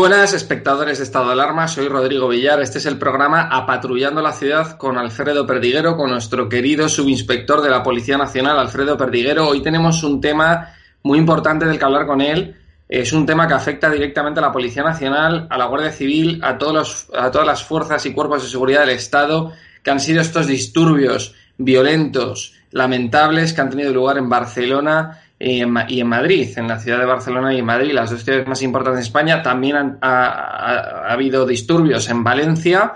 Buenas, espectadores de Estado de Alarma. Soy Rodrigo Villar. Este es el programa Apatrullando la Ciudad con Alfredo Perdiguero, con nuestro querido subinspector de la Policía Nacional, Alfredo Perdiguero. Hoy tenemos un tema muy importante del que hablar con él. Es un tema que afecta directamente a la Policía Nacional, a la Guardia Civil, a, a todas las fuerzas y cuerpos de seguridad del Estado, que han sido estos disturbios violentos, lamentables, que han tenido lugar en Barcelona y en, Madrid, en la ciudad de Barcelona y en Madrid, las dos ciudades más importantes de España. También ha, habido disturbios en Valencia,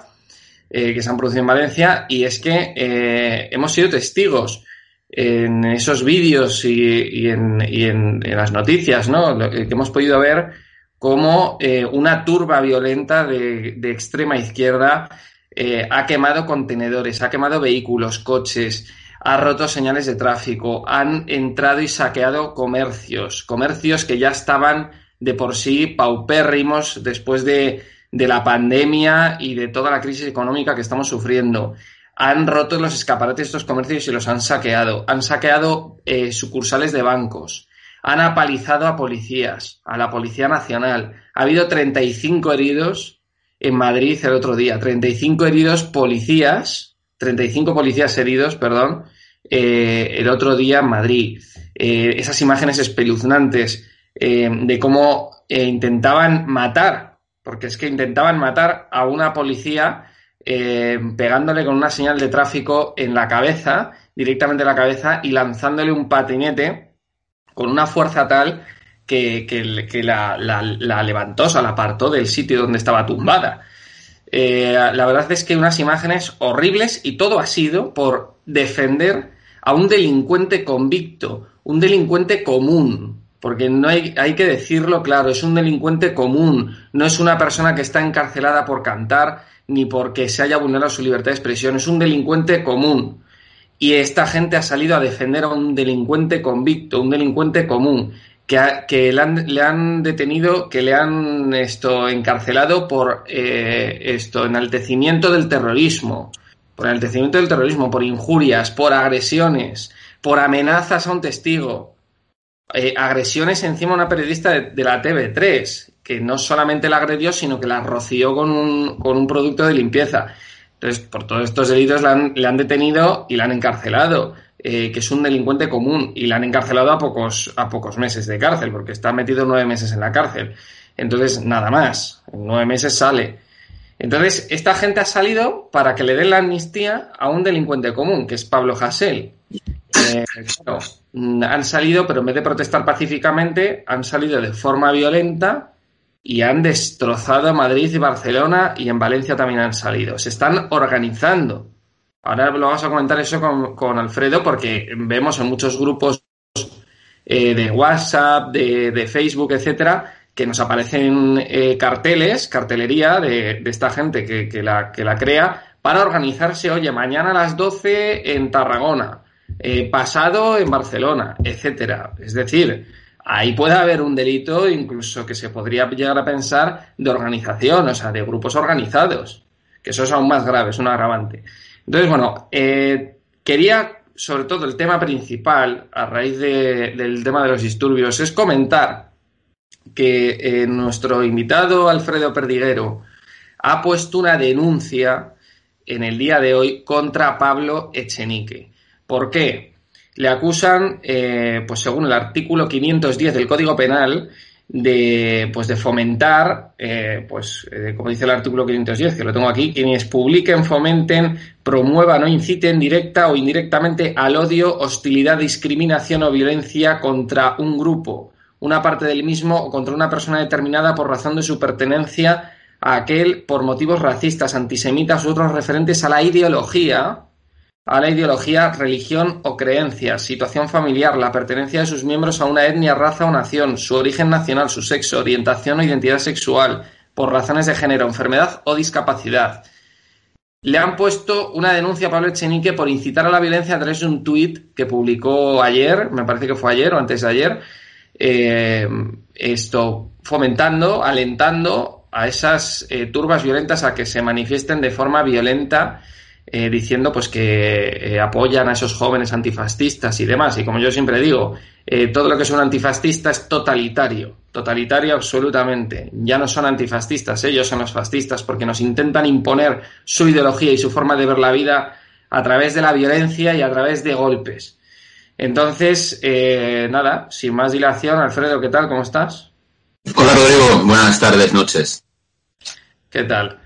eh, que se han producido en Valencia, y es que eh, hemos sido testigos en esos vídeos y, en, las noticias, ¿no? que hemos podido ver cómo eh, una turba violenta de, de extrema izquierda ha quemado contenedores, ha quemado vehículos, coches, ha roto señales de tráfico, han entrado y saqueado comercios, comercios que ya estaban de por sí paupérrimos después de, la pandemia y de toda la crisis económica que estamos sufriendo. Han roto los escaparates de estos comercios y los han saqueado. Han saqueado eh, sucursales de bancos. Han apalizado a policías, a la Policía Nacional. Ha habido 35 heridos en Madrid el otro día. 35 heridos policías, 35 policías heridos, perdón, eh, el otro día en Madrid. Eh, esas imágenes espeluznantes eh, de cómo intentaban matar, porque es que intentaban matar a una policía pegándole con una señal de tráfico en la cabeza, directamente en la cabeza, y lanzándole un patinete con una fuerza tal que, la, la, levantó, o sea, la apartó del sitio donde estaba tumbada. la verdad es que unas imágenes horribles y todo ha sido por defender a un delincuente convicto, un delincuente común, porque no hay, hay que decirlo claro, es un delincuente común, no es una persona que está encarcelada por cantar ni porque se haya vulnerado su libertad de expresión, es un delincuente común. Y esta gente ha salido a defender a un delincuente convicto, un delincuente común, que, que le, han, detenido, que le han esto, encarcelado por eh, esto, enaltecimiento del terrorismo, por enaltecimiento del terrorismo, por injurias, por agresiones, por amenazas a un testigo. eh, agresiones encima a una periodista de, la TV3, que no solamente la agredió, sino que la roció con un, con un producto de limpieza. Entonces, por todos estos delitos le han, detenido y la han encarcelado, eh, que es un delincuente común, y la han encarcelado a pocos, a pocos meses de cárcel, porque está metido nueve meses en la cárcel. Entonces, nada más, en nueve meses sale. Entonces, esta gente ha salido para que le den la amnistía a un delincuente común, que es Pablo Hasél. Eh, han salido, pero en vez de protestar pacíficamente, han salido de forma violenta y han destrozado Madrid y Barcelona y en Valencia también han salido. Se están organizando. Ahora lo vamos a comentar eso con, Alfredo porque vemos en muchos grupos eh, de WhatsApp, de, Facebook, etcétera, que nos aparecen eh, carteles, cartelería de, esta gente que, la, crea para organizarse, oye, mañana a las 12 en Tarragona, eh, pasado en Barcelona, etcétera. Es decir, ahí puede haber un delito incluso que se podría llegar a pensar de organización, o sea, de grupos organizados, que eso es aún más grave, es un agravante. Entonces, bueno, eh, quería, sobre todo, el tema principal, a raíz del tema de los disturbios, es comentar que eh, nuestro invitado Alfredo Perdiguero ha puesto una denuncia en el día de hoy contra Pablo Echenique. ¿Por qué? Le acusan, eh, pues según el artículo 510 del Código Penal, de, pues de fomentar, eh, pues como dice el artículo 510, que lo tengo aquí, quienes publiquen, fomenten, promuevan o inciten directa o indirectamente al odio, hostilidad, discriminación o violencia contra un grupo, una parte del mismo o contra una persona determinada por razón de su pertenencia a aquel por motivos racistas, antisemitas u otros referentes a la ideología a la ideología, religión o creencia, situación familiar, la pertenencia de sus miembros a una etnia, raza o nación, su origen nacional, su sexo, orientación o identidad sexual, por razones de género, enfermedad o discapacidad. Le han puesto una denuncia a Pablo Echenique por incitar a la violencia a través de un tuit que publicó ayer, me parece que fue ayer o antes de ayer, eh, esto fomentando, alentando a esas eh, turbas violentas a que se manifiesten de forma violenta eh, diciendo pues que apoyan a esos jóvenes antifascistas y demás. Y como yo siempre digo, todo lo que es un antifascista es totalitario, totalitario absolutamente. Ya no son antifascistas, ellos son los fascistas porque nos intentan imponer su ideología y su forma de ver la vida a través de la violencia y a través de golpes. Entonces, nada, sin más dilación, Alfredo, ¿qué tal? ¿Cómo estás? Hola Rodrigo, buenas tardes, noches. ¿Qué tal?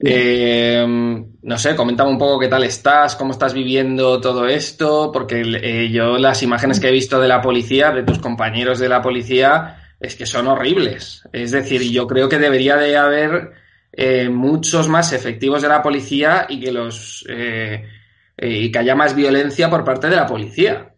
Eh, no sé, comentame un poco qué tal estás, cómo estás viviendo todo esto, porque eh, yo las imágenes que he visto de la policía, de tus compañeros de la policía, es que son horribles. Es decir, yo creo que debería de haber eh, muchos más efectivos de la policía y que los y que haya más violencia por parte de la policía.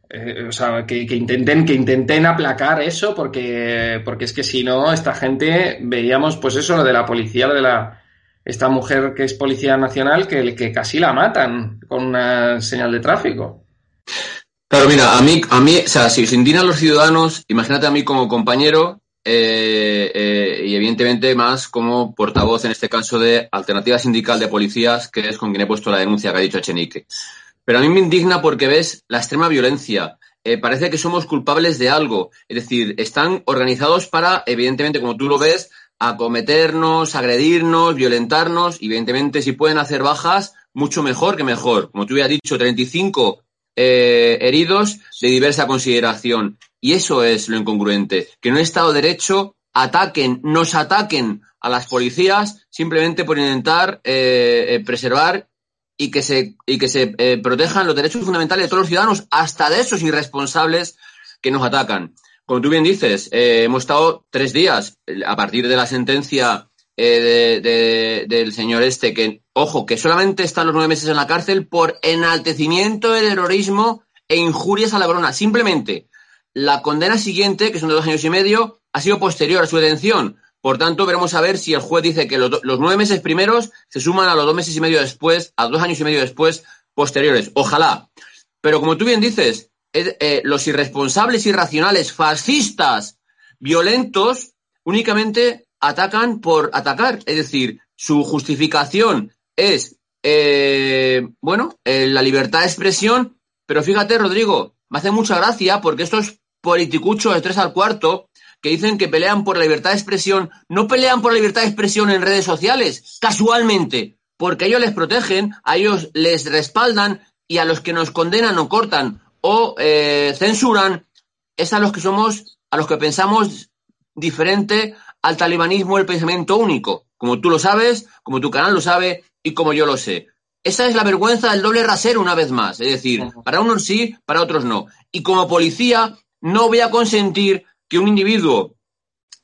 o sea, que, que, intenten, que intenten aplacar eso, porque, porque es que si no, esta gente, veíamos pues eso, lo de la policía, lo de la esta mujer que es policía nacional que, que casi la matan con una señal de tráfico. Claro, mira, a mí, a mí, o sea, si se indignan los ciudadanos, imagínate a mí como compañero eh, eh, y evidentemente más como portavoz en este caso de Alternativa Sindical de Policías, que es con quien he puesto la denuncia que ha dicho Echenique. Pero a mí me indigna porque ves la extrema violencia. Eh, parece que somos culpables de algo. Es decir, están organizados para, evidentemente, como tú lo ves, acometernos, agredirnos, violentarnos, y evidentemente si pueden hacer bajas, mucho mejor que mejor. Como tú habías dicho, 35 eh, heridos de diversa consideración. Y eso es lo incongruente, que en un Estado de Derecho ataquen, nos ataquen a las policías simplemente por intentar eh, eh, preservar y que se, y que se protejan los derechos fundamentales de todos los ciudadanos, hasta de esos irresponsables que nos atacan como tú bien dices, eh, hemos estado tres días a partir de la sentencia eh, del señor este, que, ojo, que solamente están los nueve meses en la cárcel por enaltecimiento de terrorismo e injurias a la corona. Simplemente, la condena siguiente, que son de dos años y medio, ha sido posterior a su detención. Por tanto, veremos a ver si el juez dice que los, los nueve meses primeros se suman a los dos meses y medio después, a dos años y medio después posteriores. Ojalá. Pero como tú bien dices, eh, los irresponsables, irracionales, fascistas, violentos, únicamente atacan por atacar. Es decir, su justificación es, eh, bueno, eh, la libertad de expresión, pero fíjate, Rodrigo, me hace mucha gracia porque estos politicuchos de tres al cuarto que dicen que pelean por la libertad de expresión, no pelean por la libertad de expresión en redes sociales, casualmente, porque ellos les protegen, a ellos les respaldan y a los que nos condenan o cortan o eh, censuran, es a los que somos, a los que pensamos diferente al talibanismo el pensamiento único, como tú lo sabes, como tu canal lo sabe y como yo lo sé. Esa es la vergüenza del doble rasero una vez más. Es decir, para unos sí, para otros no. Y como policía no voy a consentir que un individuo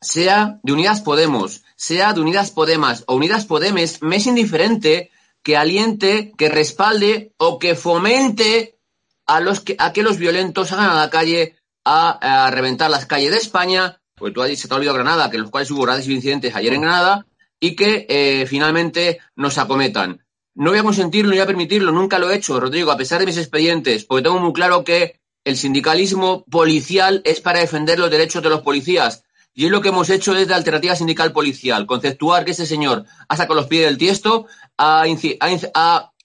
sea de Unidas Podemos, sea de Unidas Podemas o Unidas Podemes, me es indiferente que aliente, que respalde o que fomente a, los que, a que los violentos salgan a la calle a, reventar las calles de España, porque tú has dicho, se te ha olvidado Granada, que en los cuales hubo grandes incidentes ayer en Granada, y que eh, finalmente nos acometan. No voy a consentirlo, no voy a permitirlo, nunca lo he hecho, Rodrigo, a pesar de mis expedientes, porque tengo muy claro que el sindicalismo policial es para defender los derechos de los policías. Y es lo que hemos hecho desde Alternativa Sindical Policial, conceptuar que ese señor ha sacado los pies del tiesto, ha,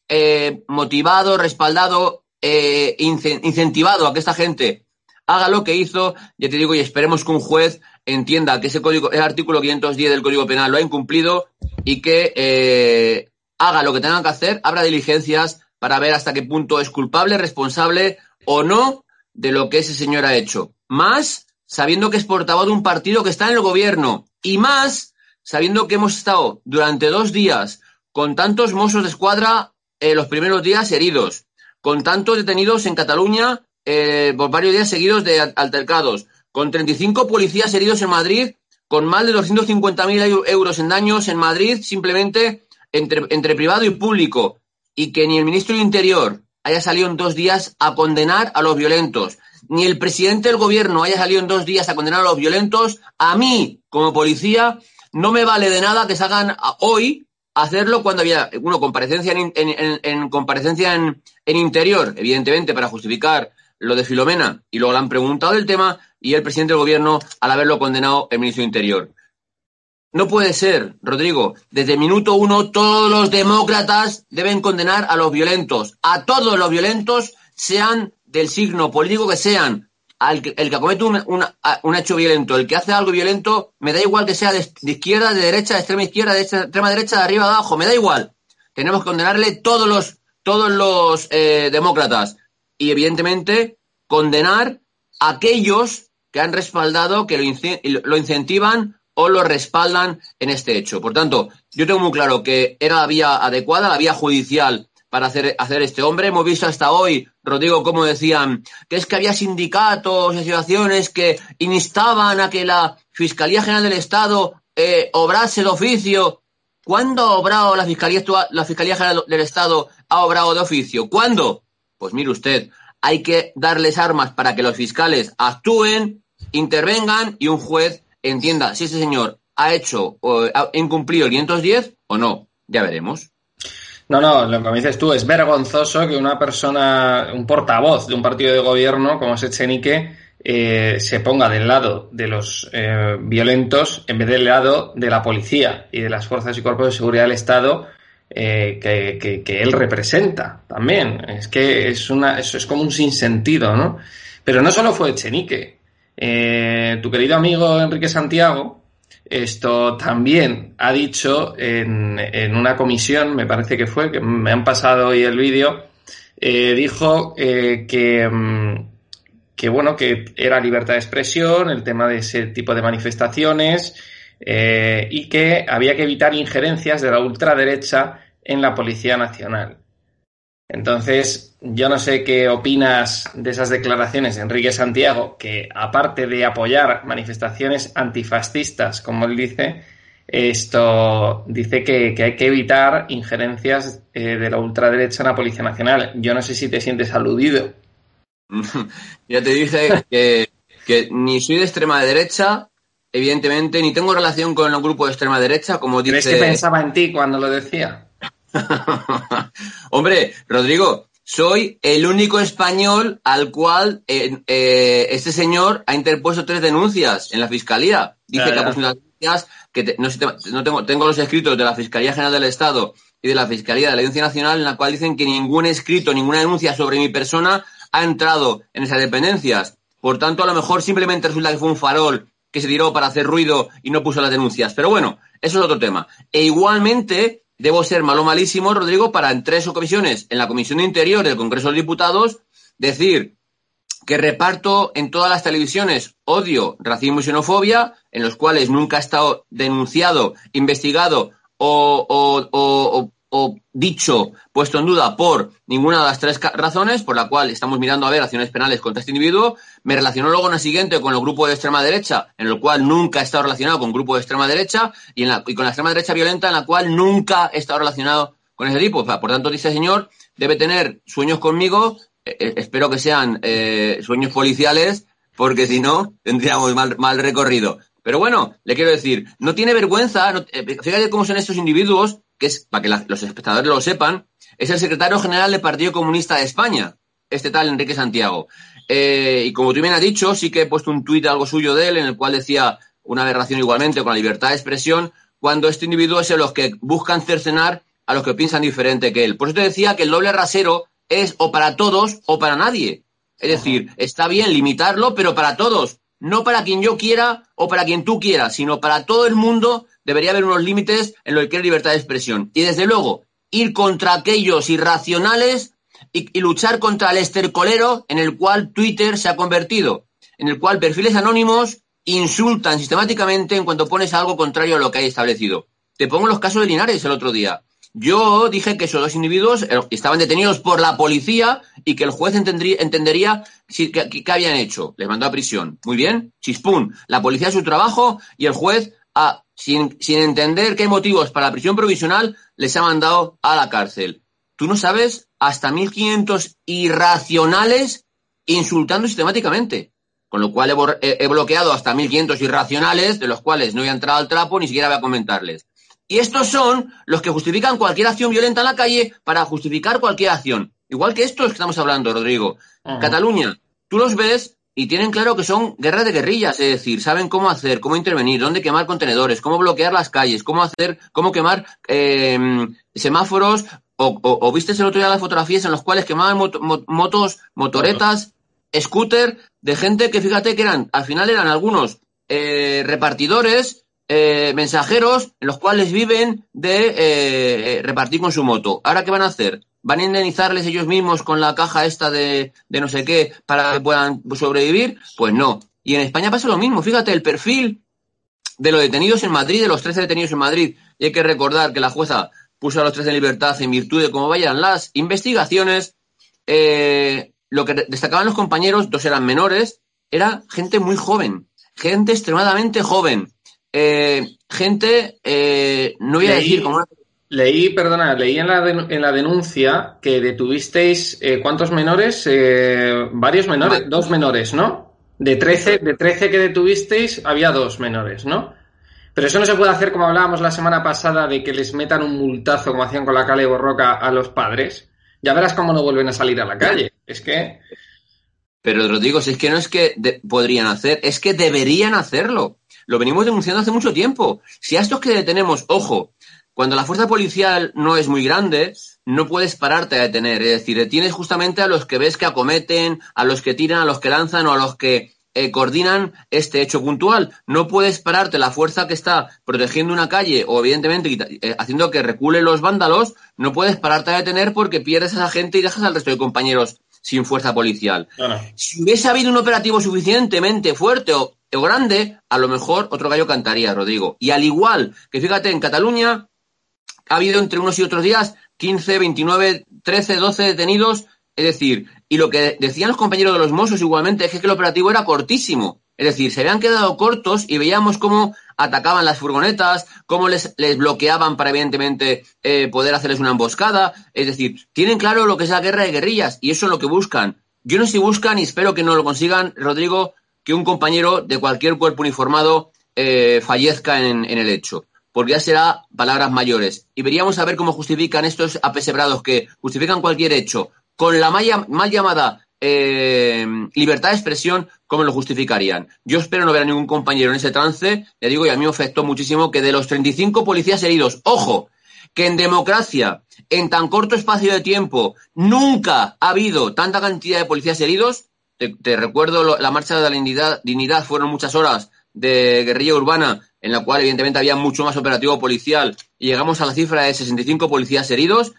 eh, motivado, respaldado, eh, incentivado a que esta gente haga lo que hizo, ya te digo, y esperemos que un juez entienda que ese código, el artículo 510 del Código Penal lo ha incumplido y que eh, haga lo que tenga que hacer, abra diligencias para ver hasta qué punto es culpable, responsable o no de lo que ese señor ha hecho. Más sabiendo que es portavoz de un partido que está en el gobierno. Y más sabiendo que hemos estado durante dos días con tantos mozos de escuadra eh, los primeros días heridos, con tantos detenidos en Cataluña eh, por varios días seguidos de altercados, con 35 policías heridos en Madrid, con más de 250.000 euros en daños en Madrid simplemente entre, entre privado y público, y que ni el ministro del Interior haya salido en dos días a condenar a los violentos, ni el presidente del gobierno haya salido en dos días a condenar a los violentos, a mí, como policía, no me vale de nada que salgan hoy hacerlo cuando había, uno, comparecencia en, en, comparecencia en, en interior, evidentemente, para justificar lo de Filomena, y luego le han preguntado el tema, y el presidente del gobierno, al haberlo condenado, el ministro del Interior. No puede ser, Rodrigo. Desde minuto uno todos los demócratas deben condenar a los violentos, a todos los violentos, sean del signo político que sean. Al el que comete un, un, hecho violento, el que hace algo violento, me da igual que sea de, izquierda, de derecha, de extrema izquierda, de extrema derecha, de arriba, de abajo, me da igual. Tenemos que condenarle todos los, todos los eh, demócratas. Y evidentemente condenar a aquellos que han respaldado, que lo, lo incentivan o lo respaldan en este hecho. Por tanto, yo tengo muy claro que era la vía adecuada, la vía judicial para hacer, hacer este hombre. Hemos visto hasta hoy, Rodrigo, como decían, que es que había sindicatos y asociaciones que instaban a que la Fiscalía General del Estado eh, obrase de oficio. ¿Cuándo ha obrado la Fiscalía, la Fiscalía General del Estado ha obrado de oficio? ¿Cuándo? Pues mire usted, hay que darles armas para que los fiscales actúen, intervengan y un juez entienda si ese señor ha hecho o ha incumplido el 510 o no. Ya veremos. No, no, lo que me dices tú es vergonzoso que una persona, un portavoz de un partido de gobierno como es eh, se ponga del lado de los eh, violentos en vez del lado de la policía y de las fuerzas y cuerpos de seguridad del Estado eh, que, que, él representa también. Es que es, una, es como un sinsentido, ¿no? Pero no solo fue Echenique. Eh, tu querido amigo Enrique Santiago, esto también ha dicho en, en, una comisión, me parece que fue, que me han pasado hoy el vídeo, eh, dijo eh, que, mm, que, bueno, que era libertad de expresión, el tema de ese tipo de manifestaciones, eh, y que había que evitar injerencias de la ultraderecha en la Policía Nacional. Entonces, yo no sé qué opinas de esas declaraciones de Enrique Santiago, que aparte de apoyar manifestaciones antifascistas, como él dice, esto dice que, hay que evitar injerencias eh, de la ultraderecha en la Policía Nacional. Yo no sé si te sientes aludido. ya te dije que, que ni soy de extrema derecha, evidentemente, ni tengo relación con el grupo de extrema derecha, como dice. ¿Crees que pensaba en ti cuando lo decía? Hombre, Rodrigo, soy el único español al cual eh, eh, este señor ha interpuesto tres denuncias en la fiscalía. Dice que ha puesto denuncias que no, tengo, tengo los escritos de la Fiscalía General del Estado y de la Fiscalía de la Audiencia Nacional en la cual dicen que ningún escrito, ninguna denuncia sobre mi persona ha entrado en esas dependencias. Por tanto, a lo mejor simplemente resulta que fue un farol que se tiró para hacer ruido y no puso las denuncias. Pero bueno, eso es otro tema. E igualmente, debo ser malo malísimo, Rodrigo, para en tres comisiones, en la Comisión de Interior del Congreso de Diputados, decir que reparto en todas las televisiones odio, racismo y xenofobia, en los cuales nunca ha estado denunciado, investigado o, dicho, puesto en duda por ninguna de las tres razones, por la cual estamos mirando a ver acciones penales contra este individuo. Me relacionó luego en la siguiente con el grupo de extrema derecha, en el cual nunca he estado relacionado con grupo de extrema derecha, y, en y con la extrema derecha violenta, en la cual nunca he estado relacionado con ese tipo. por tanto, dice señor, debe tener sueños conmigo eh, eh, espero que sean eh, sueños policiales, porque si no, tendríamos mal, mal, recorrido. Pero bueno, le quiero decir, no tiene vergüenza, fíjate cómo son estos individuos, que es, para que los espectadores lo sepan, es el secretario general del Partido Comunista de España, este tal Enrique Santiago. y como tú bien has dicho, sí que he puesto un tuit algo suyo de él, en el cual decía una aberración igualmente con la libertad de expresión, cuando este individuo es de los que buscan cercenar a los que piensan diferente que él. Por eso te decía que el doble rasero es o para todos o para nadie. Es decir, está bien limitarlo, pero para todos. No para quien yo quiera o para quien tú quieras, sino para todo el mundo debería haber unos límites en lo que es libertad de expresión. Y desde luego, ir contra aquellos irracionales y, luchar contra el estercolero en el cual Twitter se ha convertido, en el cual perfiles anónimos insultan sistemáticamente en cuanto pones algo contrario a lo que hay establecido. Te pongo los casos de Linares el otro día. Yo dije que esos dos individuos eh, estaban detenidos por la policía y que el juez entendería qué, habían hecho. Les mandó a prisión. Muy bien, chispún. La policía hace su trabajo y el juez, ah, sin, sin entender qué motivos para la prisión provisional, les ha mandado a la cárcel. Tú no sabes hasta 1.500 irracionales insultando sistemáticamente. Con lo cual he, he bloqueado hasta 1.500 irracionales, de los cuales no voy a entrar al trapo ni siquiera voy a comentarles. Y estos son los que justifican cualquier acción violenta en la calle para justificar cualquier acción. Igual que estos que estamos hablando, Rodrigo. Cataluña, tú los ves y tienen claro que son guerras de guerrillas, es decir, saben cómo hacer, cómo intervenir, dónde quemar contenedores, cómo bloquear las calles, cómo hacer, cómo quemar em, semáforos, o, viste el otro día las fotografías en las cuales quemaban motos, motoretas, scooter, de gente que fíjate que eran, al final eran algunos eh, repartidores eh, mensajeros en los cuales viven de eh, eh, repartir con su moto. ¿Ahora qué van a hacer? ¿Van a indemnizarles ellos mismos con la caja esta de, de no sé qué para que puedan sobrevivir? Pues no. Y en España pasa lo mismo. Fíjate, el perfil de los detenidos en Madrid, de los 13 detenidos en Madrid. Y hay que recordar que la jueza puso a los tres en libertad en virtud de cómo vayan las investigaciones. lo que destacaban los compañeros, dos eran menores, era gente muy joven, gente extremadamente joven. Eh, gente, eh, no voy a decir cómo. Leí, perdona, leí en la, en la denuncia que detuvisteis, eh, ¿cuántos menores? varios menores, dos menores, ¿no? De 13, de 13 que detuvisteis, había dos menores, ¿no? Pero eso no se puede hacer como hablábamos la semana pasada de que les metan un multazo como hacían con la Cale Borroca a los padres. Ya verás cómo no vuelven a salir a la calle. Es que. Pero Rodrigo, si es que no es que podrían hacer, es que deberían hacerlo. Lo venimos denunciando hace mucho tiempo. Si a estos que detenemos, ojo, cuando la fuerza policial no es muy grande, no puedes pararte a detener. Es decir, detienes justamente a los que ves que acometen, a los que tiran, a los que lanzan o a los que eh, coordinan este hecho puntual. No puedes pararte la fuerza que está protegiendo una calle o evidentemente eh, haciendo que reculen los vándalos, no puedes pararte a detener porque pierdes a esa gente y dejas al resto de compañeros sin fuerza policial. Si hubiese habido un operativo suficientemente fuerte o o grande, a lo mejor otro gallo cantaría, Rodrigo. Y al igual que fíjate, en Cataluña ha habido entre unos y otros días 15, 29, 13, 12 detenidos. Es decir, y lo que decían los compañeros de los Mossos igualmente es que el operativo era cortísimo. Es decir, se habían quedado cortos y veíamos cómo atacaban las furgonetas, cómo les, bloqueaban para evidentemente eh, poder hacerles una emboscada. Es decir, tienen claro lo que es la guerra de guerrillas y eso es lo que buscan. Yo no sé si buscan y espero que no lo consigan, Rodrigo, que un compañero de cualquier cuerpo uniformado eh, fallezca en, el hecho, porque ya será palabras mayores. Y veríamos a ver cómo justifican estos apesebrados que justifican cualquier hecho con la mal, llamada eh, libertad de expresión, ¿cómo lo justificarían? Yo espero no ver a ningún compañero en ese trance, le digo, y a mí me afectó muchísimo que de los 35 policías heridos, ojo, que en democracia, en tan corto espacio de tiempo, nunca ha habido tanta cantidad de policías heridos, te, recuerdo la marcha de la dignidad, fueron muchas horas de guerrilla urbana, en la cual evidentemente había mucho más operativo policial, y llegamos a la cifra de 65 policías heridos.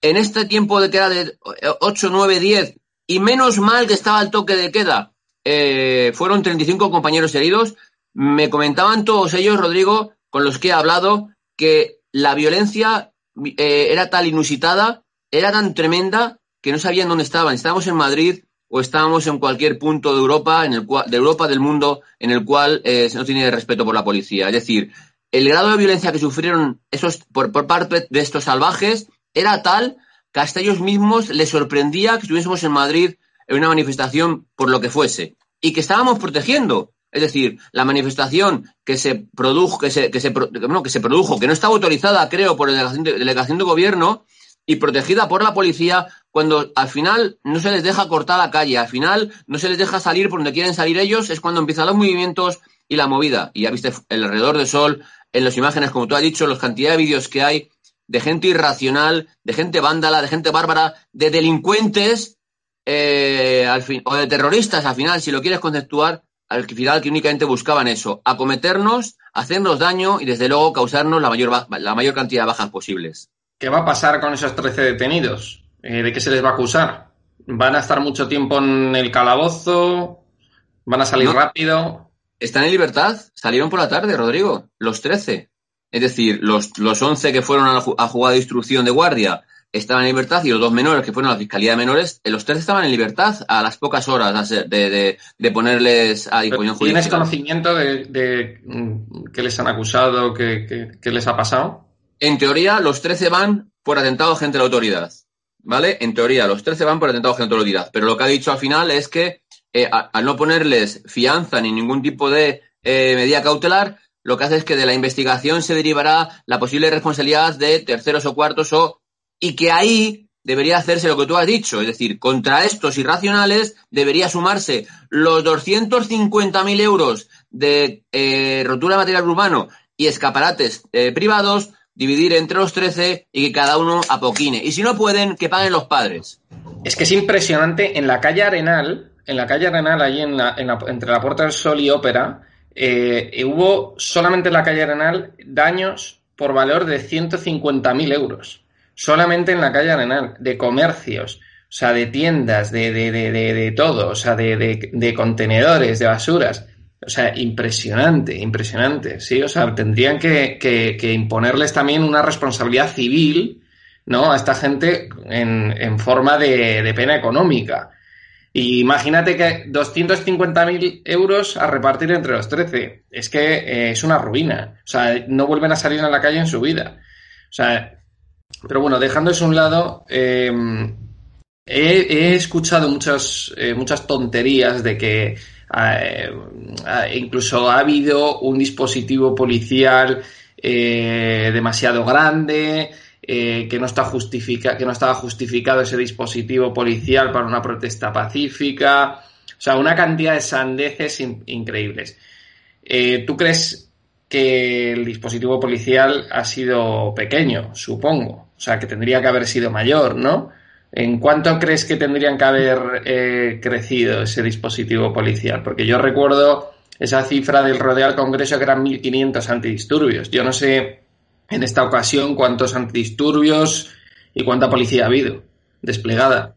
En este tiempo de queda de 8, 9, 10, y menos mal que estaba el toque de queda, eh, fueron 35 compañeros heridos. Me comentaban todos ellos, Rodrigo, con los que he hablado, que la violencia eh, era tal inusitada, era tan tremenda, que no sabían dónde estaban. Estábamos en Madrid o estábamos en cualquier punto de Europa, en el cual, de Europa, del mundo, en el cual eh, se no tiene respeto por la policía. Es decir, el grado de violencia que sufrieron esos por, por parte de estos salvajes era tal que hasta ellos mismos les sorprendía que estuviésemos en Madrid en una manifestación por lo que fuese y que estábamos protegiendo. Es decir, la manifestación que se produjo, que se, se produjo, que no estaba autorizada, creo, por la delegación de, gobierno y protegida por la policía, cuando al final no se les deja cortar la calle, al final no se les deja salir por donde quieren salir ellos, es cuando empiezan los movimientos y la movida. Y ya viste el alrededor del sol, en las imágenes, como tú has dicho, la cantidad de vídeos que hay de gente irracional, de gente vándala, de gente bárbara, de delincuentes eh, al fin, o de terroristas, al final, si lo quieres conceptuar, al final que únicamente buscaban eso, acometernos, hacernos daño y desde luego causarnos la mayor, la mayor cantidad de bajas posibles. ¿Qué va a pasar con esos 13 detenidos? Eh, ¿De qué se les va a acusar? ¿Van a estar mucho tiempo en el calabozo? ¿Van a salir rápido? Están en libertad, salieron por la tarde, Rodrigo, los 13. Es decir, los, los 11 que fueron a, a jugar de instrucción de guardia estaban en libertad y los dos menores que fueron a la Fiscalía de Menores, eh, los tres estaban en libertad a las pocas horas de, de, ponerles a disposición judicial. ¿Tienes conocimiento de, mm, qué les han acusado, qué, les ha pasado? En teoría, los 13 van por atentado gente de la autoridad. ¿Vale? En teoría, los 13 van por atentado gente de la autoridad. Pero lo que ha dicho al final es que eh, al no ponerles fianza ni ningún tipo de eh, medida cautelar, lo que hace es que de la investigación se derivará la posible responsabilidad de terceros o cuartos o y que ahí debería hacerse lo que tú has dicho, es decir, contra estos irracionales debería sumarse los 250.000 euros de eh, rotura de material urbano y escaparates eh, privados, dividir entre los 13 y que cada uno apoquine. Y si no pueden, que paguen los padres. Es que es impresionante, en la calle Arenal, en la calle Arenal, ahí en entre la Puerta del Sol y Ópera, eh, hubo solamente en la calle Arenal daños por valor de 150.000 euros solamente en la calle Arenal, de comercios, o sea, de tiendas, de, de, de, de todo, o sea, de, de, contenedores, de basuras. O sea, impresionante, impresionante, ¿sí? O sea, tendrían que, que, imponerles también una responsabilidad civil, ¿no? A esta gente en, en forma de, pena económica. Y imagínate que 250.000 euros a repartir entre los 13. Es que eh, es una ruina. O sea, no vuelven a salir a la calle en su vida. O sea, pero bueno, dejando eso a un lado, em, he, escuchado muchas, eh, muchas tonterías de que eh, incluso ha habido un dispositivo policial eh, demasiado grande, que, no está justifica, que no estaba justificado ese dispositivo policial para una protesta pacífica. O sea, una cantidad de sandeces increíbles. ¿Tú crees que el dispositivo policial ha sido pequeño, supongo? O sea, que tendría que haber sido mayor, ¿no? ¿En cuánto crees que tendrían que haber eh, crecido ese dispositivo policial? Porque yo recuerdo esa cifra del rodeo al Congreso que eran 1.500 antidisturbios. Yo no sé en esta ocasión cuántos antidisturbios y cuánta policía ha habido desplegada.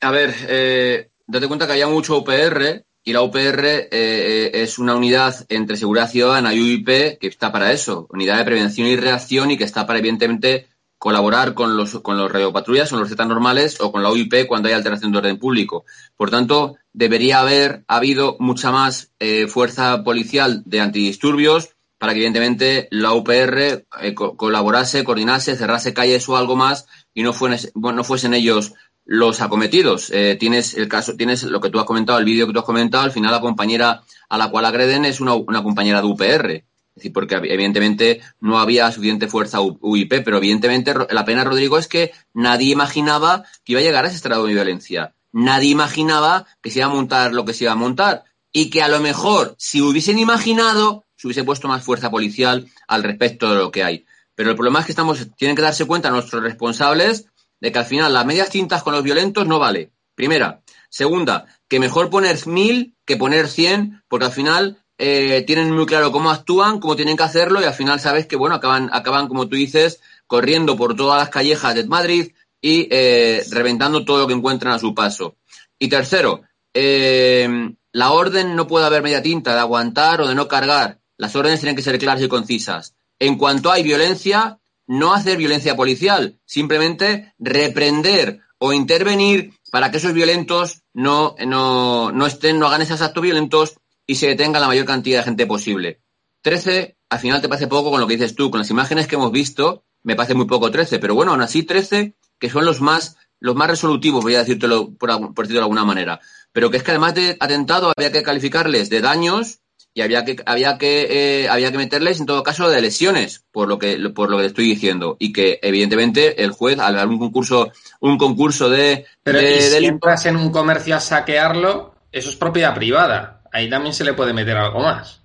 A ver, eh, date cuenta que había mucho UPR y la UPR eh, eh, es una unidad entre seguridad ciudadana y UIP que está para eso, unidad de prevención y reacción y que está para evidentemente colaborar con los, con los radiopatrullas, con los Z normales o con la UIP cuando hay alteración de orden público. Por tanto, debería haber habido mucha más eh, fuerza policial de antidisturbios para que evidentemente la UPR eh, colaborase, coordinase, cerrase calles o algo más y no, no fuesen ellos los acometidos. Eh, tienes el caso, tienes lo que tú has comentado, el vídeo que tú has comentado, al final la compañera a la cual agreden es una, una compañera de UPR. Es decir, porque evidentemente no había suficiente fuerza UIP, pero evidentemente la pena, Rodrigo, es que nadie imaginaba que iba a llegar a ese estado de violencia. Nadie imaginaba que se iba a montar lo que se iba a montar. Y que a lo mejor, si hubiesen imaginado, se hubiese puesto más fuerza policial al respecto de lo que hay. Pero el problema es que estamos, tienen que darse cuenta nuestros responsables de que al final las medias tintas con los violentos no vale. Primera. Segunda, que mejor poner mil que poner cien, porque al final eh, tienen muy claro cómo actúan, cómo tienen que hacerlo y al final sabes que, bueno, acaban, acaban como tú dices, corriendo por todas las callejas de Madrid y eh, reventando todo lo que encuentran a su paso. Y tercero, eh, la orden no puede haber media tinta de aguantar o de no cargar. Las órdenes tienen que ser claras y concisas. En cuanto hay violencia, no hacer violencia policial, simplemente reprender o intervenir para que esos violentos no, no, no estén, no hagan esos actos violentos y se detenga la mayor cantidad de gente posible. Trece, al final te parece poco con lo que dices tú, con las imágenes que hemos visto, me parece muy poco trece, pero bueno, aún así trece, que son los más, los más resolutivos, voy a decírtelo por, por decirlo de alguna manera. Pero que es que además de atentado había que calificarles de daños y había que había que eh, había que meterles en todo caso de lesiones por lo que por lo que estoy diciendo. Y que evidentemente el juez al dar un concurso un concurso de pero si entras en un comercio a saquearlo eso es propiedad privada. Ahí también se le puede meter algo más.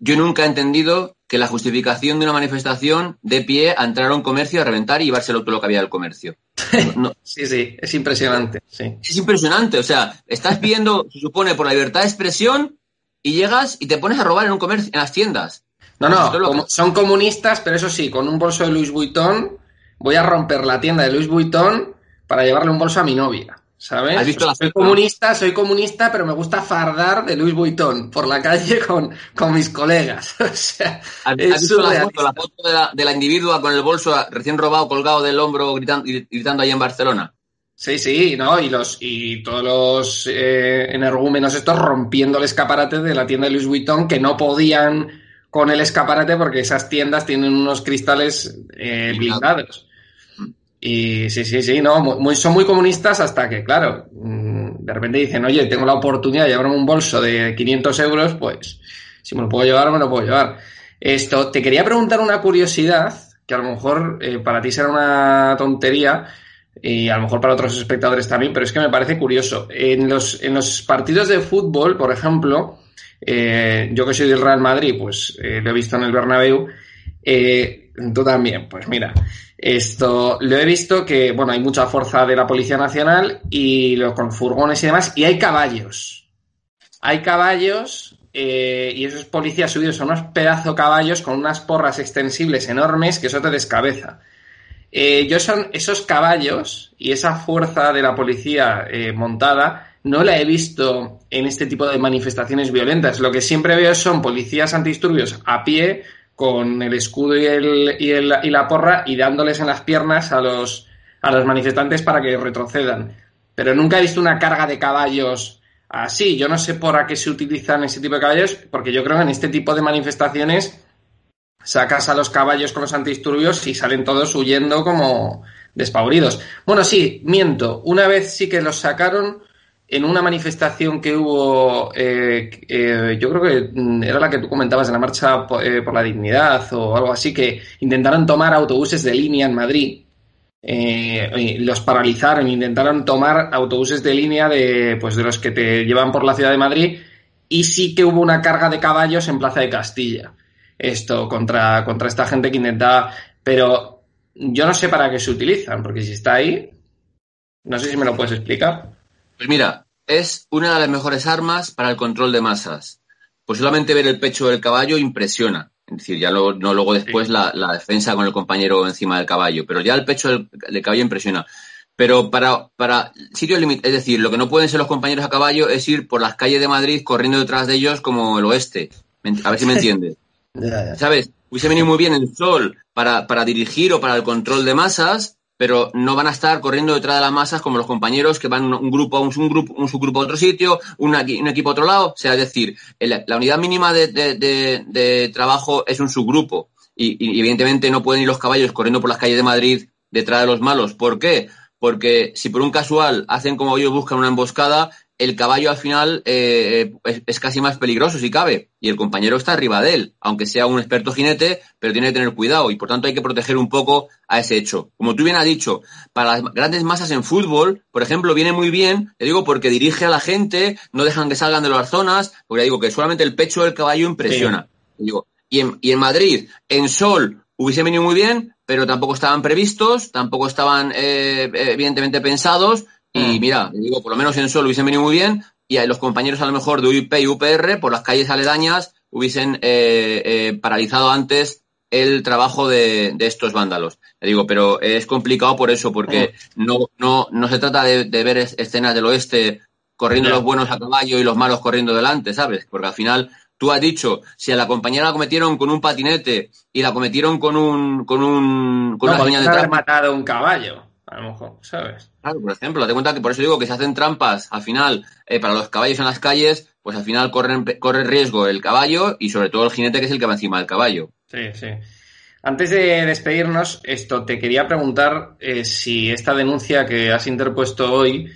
Yo nunca he entendido que la justificación de una manifestación de pie a entrar a un comercio a reventar y llevárselo todo lo que había del comercio. Sí sí es impresionante sí. es impresionante o sea estás pidiendo se supone por la libertad de expresión y llegas y te pones a robar en un comercio, en las tiendas. No, no, son comunistas, pero eso sí, con un bolso de Louis Vuitton voy a romper la tienda de Louis Vuitton para llevarle un bolso a mi novia. ¿Sabes? soy comunista, soy comunista, pero me gusta fardar de Louis Vuitton por la calle con, con mis colegas. o sea, ¿Has, visto la foto, la foto de, la, de la individua con el bolso recién robado colgado del hombro gritando, gritando ahí en Barcelona? Sí, sí, ¿no? Y los y todos los eh, energúmenos estos rompiendo el escaparate de la tienda de Louis Vuitton que no podían con el escaparate porque esas tiendas tienen unos cristales eh, blindados. Y sí, sí, sí, no, muy, son muy comunistas hasta que, claro, mm, de repente dicen, oye, tengo la oportunidad de llevarme un bolso de 500 euros, pues si me lo puedo llevar, me lo puedo llevar. Esto, te quería preguntar una curiosidad, que a lo mejor eh, para ti será una tontería, y a lo mejor para otros espectadores también, pero es que me parece curioso. En los, en los partidos de fútbol, por ejemplo, eh, yo que soy del Real Madrid, pues eh, lo he visto en el Bernabéu, eh, tú también, pues mira, esto lo he visto que, bueno, hay mucha fuerza de la Policía Nacional y lo, con furgones y demás, y hay caballos. Hay caballos y esos policías subidos son unos pedazos caballos con unas porras extensibles enormes que eso te descabeza. Eh, yo son esos caballos y esa fuerza de la policía eh, montada no la he visto en este tipo de manifestaciones violentas. Lo que siempre veo son policías antidisturbios a pie con el escudo y, el, y, la porra y dándoles en las piernas a los, a los manifestantes para que retrocedan. Pero nunca he visto una carga de caballos así. Yo no sé por qué se utilizan ese tipo de caballos, porque yo creo que en este tipo de manifestaciones sacas a los caballos con los antidisturbios y salen todos huyendo como despavoridos. Bueno, sí, miento. Una vez sí que los sacaron en una manifestación que hubo, eh, eh, yo creo que mm, era la que tú comentabas en la marcha eh, por, la dignidad o algo así, que intentaron tomar autobuses de línea en Madrid. los paralizaron, intentaron tomar autobuses de línea de, pues, de los que te llevan por la ciudad de Madrid y sí que hubo una carga de caballos en Plaza de Castilla esto contra, contra esta gente que intenta. Pero yo no sé para qué se utilizan, porque si está ahí, no sé si me lo puedes explicar. Pues mira, es una de las mejores armas para el control de masas. Pues solamente ver el pecho del caballo impresiona. Es decir, ya no luego después la, defensa con el compañero encima del caballo, pero ya el pecho del, caballo impresiona. Pero para, para sitios limitados, es decir, lo que no pueden ser los compañeros a caballo es ir por las calles de Madrid corriendo detrás de ellos como el oeste. A ver si me entiendes. ¿Sabes? Hubiese venido muy bien el sol para, para dirigir o para el control de masas, pero no van a estar corriendo detrás de las masas como los compañeros que van un grupo a un, grupo, subgrupo a otro sitio, un, un, equipo a otro lado. O sea, es decir, la unidad mínima de, de, trabajo es un subgrupo. Y, y, evidentemente no pueden ir los caballos corriendo por las calles de Madrid detrás de los malos. ¿Por qué? Porque si por un casual hacen como ellos buscan una emboscada, el caballo al final eh, es, casi más peligroso si cabe y el compañero está arriba de él, aunque sea un experto jinete, pero tiene que tener cuidado y por tanto hay que proteger un poco a ese hecho. Como tú bien has dicho, para las grandes masas en fútbol, por ejemplo, viene muy bien, te digo, porque dirige a la gente, no dejan que salgan de las zonas, porque digo que solamente el pecho del caballo impresiona. Digo, y, en, y en Madrid, en sol, hubiese venido muy bien, pero tampoco estaban previstos, tampoco estaban eh, evidentemente pensados Y mm. mira, digo, por lo menos en Sol hubiesen venido muy bien y los compañeros a lo mejor de UIP y UPR por las calles aledañas hubiesen eh, eh, paralizado antes el trabajo de, estos vándalos. Le digo, pero es complicado por eso, porque mm. no, no, no se trata de, ver escenas del oeste corriendo los buenos a caballo y los malos corriendo delante, ¿sabes? Porque al final tú has dicho, si a la compañera la cometieron con un patinete y la cometieron con un con un con una de haber matado un caballo, a lo mejor, ¿sabes? Por ejemplo, te cuenta que por eso digo que se hacen trampas al final eh, para los caballos en las calles, pues al final corren, corre riesgo el caballo y sobre todo el jinete que es el que va encima del caballo. Sí, sí. Antes de despedirnos, esto te quería preguntar eh, si esta denuncia que has interpuesto hoy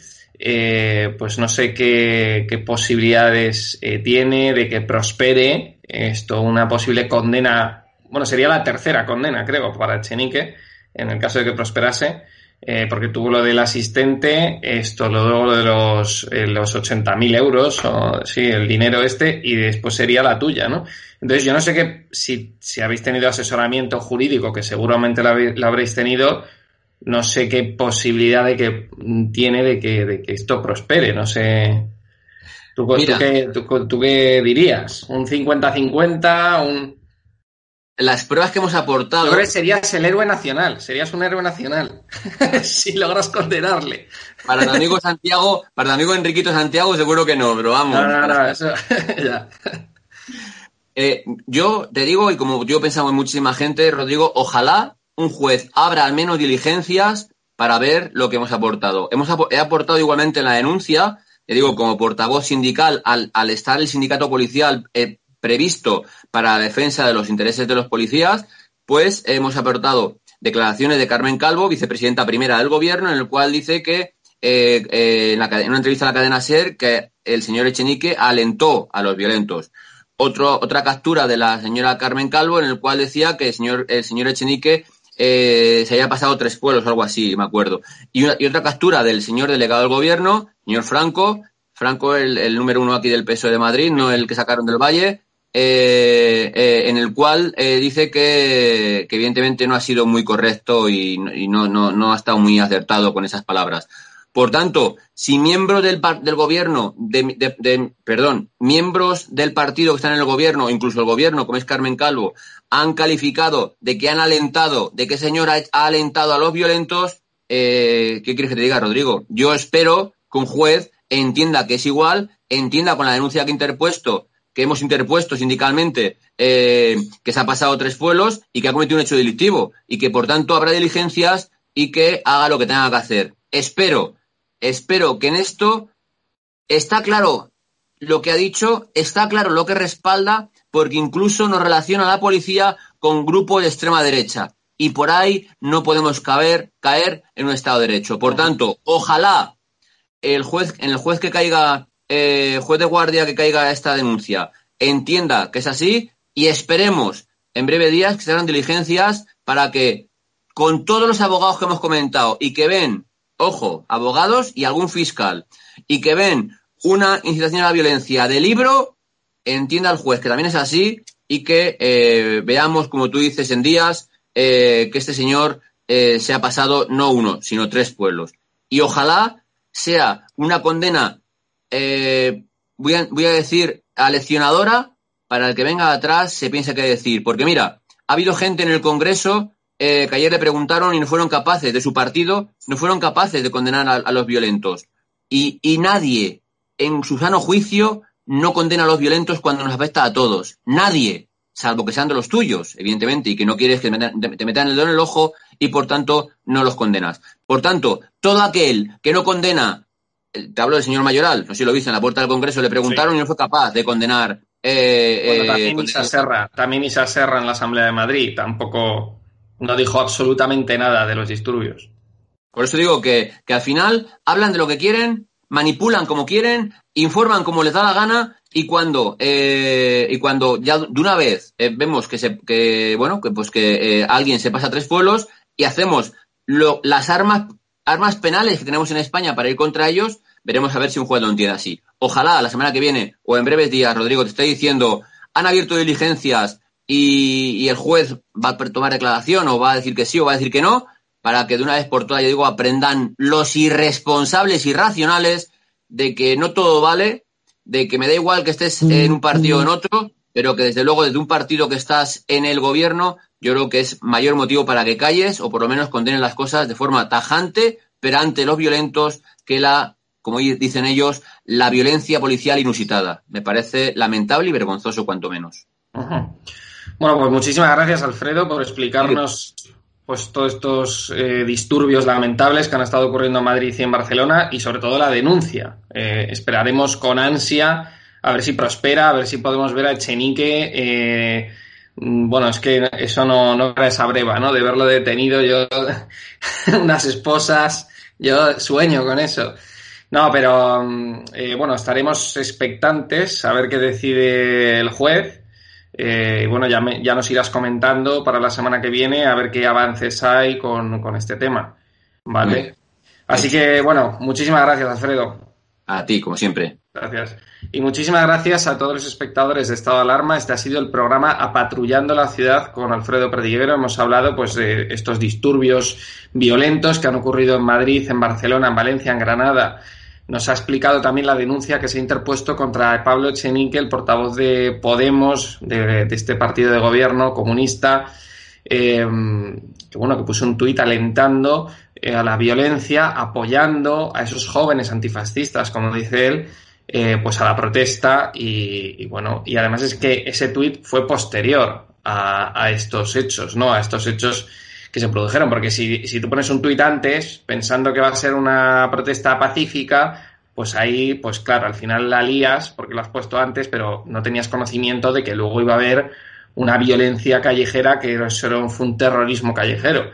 eh, pues no sé qué, posibilidades eh, tiene de que prospere esto, una posible condena, bueno, sería la tercera condena, creo, para Chenique, en el caso de que prosperase, eh, porque tuvo lo del asistente, esto, luego lo de los, los 80.000 euros, o, sí, el dinero este, y después sería la tuya, ¿no? Entonces, yo no sé qué, si, si habéis tenido asesoramiento jurídico, que seguramente lo habréis tenido, no sé qué posibilidad de que tiene de que, de que esto prospere, no sé. ¿Tú, qué, dirías? ¿Un 50-50? Un... Las pruebas que hemos aportado. Yo creo que serías el héroe nacional, serías un héroe nacional, si logras condenarle. Para el amigo Santiago, para el amigo Enriquito Santiago, seguro que no, pero vamos. No, no, no, eso, ya. Eh, yo te digo, y como yo pensamos en muchísima gente, Rodrigo, ojalá un juez abra al menos diligencias para ver lo que hemos aportado. Hemos he aportado igualmente en la denuncia, te digo, como portavoz sindical, al, al estar el sindicato policial eh, previsto para la defensa de los intereses de los policías, pues hemos aportado declaraciones de Carmen Calvo, vicepresidenta primera del gobierno, en el cual dice que eh, eh, en, la, en, una entrevista a la cadena SER que el señor Echenique alentó a los violentos. Otro, otra captura de la señora Carmen Calvo en el cual decía que el señor, el señor Echenique eh, se había pasado tres pueblos, algo así, me acuerdo. Y, otra captura del señor delegado del gobierno, señor Franco, Franco, el, número uno aquí del PSOE de Madrid, no el que sacaron del Valle, eh, eh, en el cual dice que, evidentemente no ha sido muy correcto y, no, no, no ha estado muy acertado con esas palabras. Por tanto, si miembros del, del gobierno, de, perdón, miembros del partido que están en el gobierno, incluso el gobierno, como es Carmen Calvo, han calificado de que han alentado, de que señor ha, alentado a los violentos, eh, ¿qué quieres que te diga, Rodrigo? Yo espero que un juez entienda que es igual, entienda con la denuncia que ha interpuesto, que hemos interpuesto sindicalmente, eh, que se ha pasado tres pueblos y que ha cometido un hecho delictivo y que por tanto habrá diligencias y que haga lo que tenga que hacer. Espero espero que en esto está claro lo que ha dicho, está claro lo que respalda, porque incluso nos relaciona a la policía con grupos de extrema derecha. Y por ahí no podemos caer, caer en un Estado de Derecho. Por tanto, ojalá el juez, en el juez que caiga, eh, juez de guardia que caiga esta denuncia, entienda que es así y esperemos en breve días que se hagan diligencias para que con todos los abogados que hemos comentado y que ven ojo, abogados y algún fiscal, y que ven una incitación a la violencia de libro, entienda el juez que también es así y que eh, veamos, como tú dices, en días eh, que este señor se ha pasado no uno, sino tres pueblos. Y ojalá sea una condena, voy a, voy, a, decir, aleccionadora para el que venga atrás se piense qué decir. Porque mira, ha habido gente en el Congreso eh, que ayer le preguntaron y no fueron capaces, de su partido, no fueron capaces de condenar a, los violentos. Y, nadie, en su sano juicio, no condena a los violentos cuando nos afecta a todos. Nadie, salvo que sean de los tuyos, evidentemente, y que no quieres que te metan el dedo en el ojo y por tanto no los condenas. Por tanto, todo aquel que no condena, eh, te hablo del señor Mayoral, no sé si lo viste en la puerta del Congreso, le preguntaron y no fue capaz de condenar. Eh, también, Isa Serra, también Isa Serra en la Asamblea de Madrid, tampoco no dijo absolutamente nada de los disturbios. Por eso digo que, al final hablan de lo que quieren, manipulan como quieren, informan como les da la gana y cuando eh, y cuando ya de una vez eh, vemos que se que bueno que pues que eh, alguien se pasa a tres pueblos y hacemos lo, las armas armas penales que tenemos en España para ir contra ellos veremos a ver si un juez lo entiende así. Ojalá la semana que viene o en breves días Rodrigo te estoy diciendo han abierto diligencias y, el juez va a tomar declaración o va a decir que sí o va a decir que no, para que de una vez por todas, yo digo, aprendan los irresponsables y racionales de que no todo vale, de que me da igual que estés en un partido o en otro, pero que desde luego desde un partido que estás en el gobierno, yo creo que es mayor motivo para que calles o por lo menos condenen las cosas de forma tajante, pero ante los violentos, que la, como dicen ellos, la violencia policial inusitada. Me parece lamentable y vergonzoso cuanto menos. Bueno, pues muchísimas gracias, Alfredo, por explicarnos pues todos estos eh, disturbios lamentables que han estado ocurriendo en Madrid y en Barcelona y sobre todo la denuncia. Eh, esperaremos con ansia a ver si prospera, a ver si podemos ver a Echenique. Eh, bueno, es que eso no, no era esa breva, ¿no? De verlo detenido, yo, unas esposas, yo sueño con eso. No, pero bueno, estaremos expectantes a ver qué decide el juez eh, bueno, ya, ya nos irás comentando para la semana que viene a ver qué avances hay con, este tema. ¿Vale? Así que, bueno, muchísimas gracias, Alfredo. A ti, como siempre. Gracias. Y muchísimas gracias a todos los espectadores de Estado de Alarma. Este ha sido el programa Apatrullando la Ciudad con Alfredo Perdiguero. Hemos hablado pues, de estos disturbios violentos que han ocurrido en Madrid, en Barcelona, en Valencia, en Granada nos ha explicado también la denuncia que se ha interpuesto contra Pablo Echenique, el portavoz de Podemos, de, este partido de gobierno comunista, eh, que bueno, que puso un tuit alentando eh, a la violencia, apoyando a esos jóvenes antifascistas, como dice él, eh, pues a la protesta y, bueno, y además es que ese tuit fue posterior a, a, estos hechos, ¿no? A estos hechos que se produjeron, porque si, si tú pones un tuit antes pensando que va a ser una protesta pacífica, pues ahí, pues claro, al final la lías porque lo has puesto antes, pero no tenías conocimiento de que luego iba a haber una violencia callejera que eso fue un terrorismo callejero.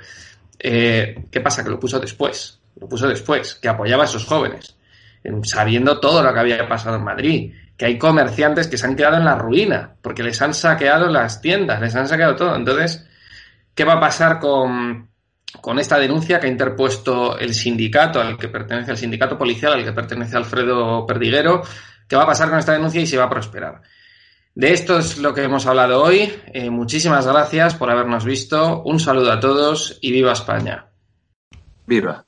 Eh, ¿Qué pasa? Que lo puso después, lo puso después, que apoyaba a esos jóvenes, sabiendo todo lo que había pasado en Madrid, que hay comerciantes que se han quedado en la ruina, porque les han saqueado las tiendas, les han saqueado todo. Entonces, ¿Qué va a pasar con, esta denuncia que ha interpuesto el sindicato al que pertenece, el sindicato policial al que pertenece Alfredo Perdiguero? ¿Qué va a pasar con esta denuncia y si va a prosperar? De esto es lo que hemos hablado hoy. Eh, muchísimas gracias por habernos visto. Un saludo a todos y viva España. Viva.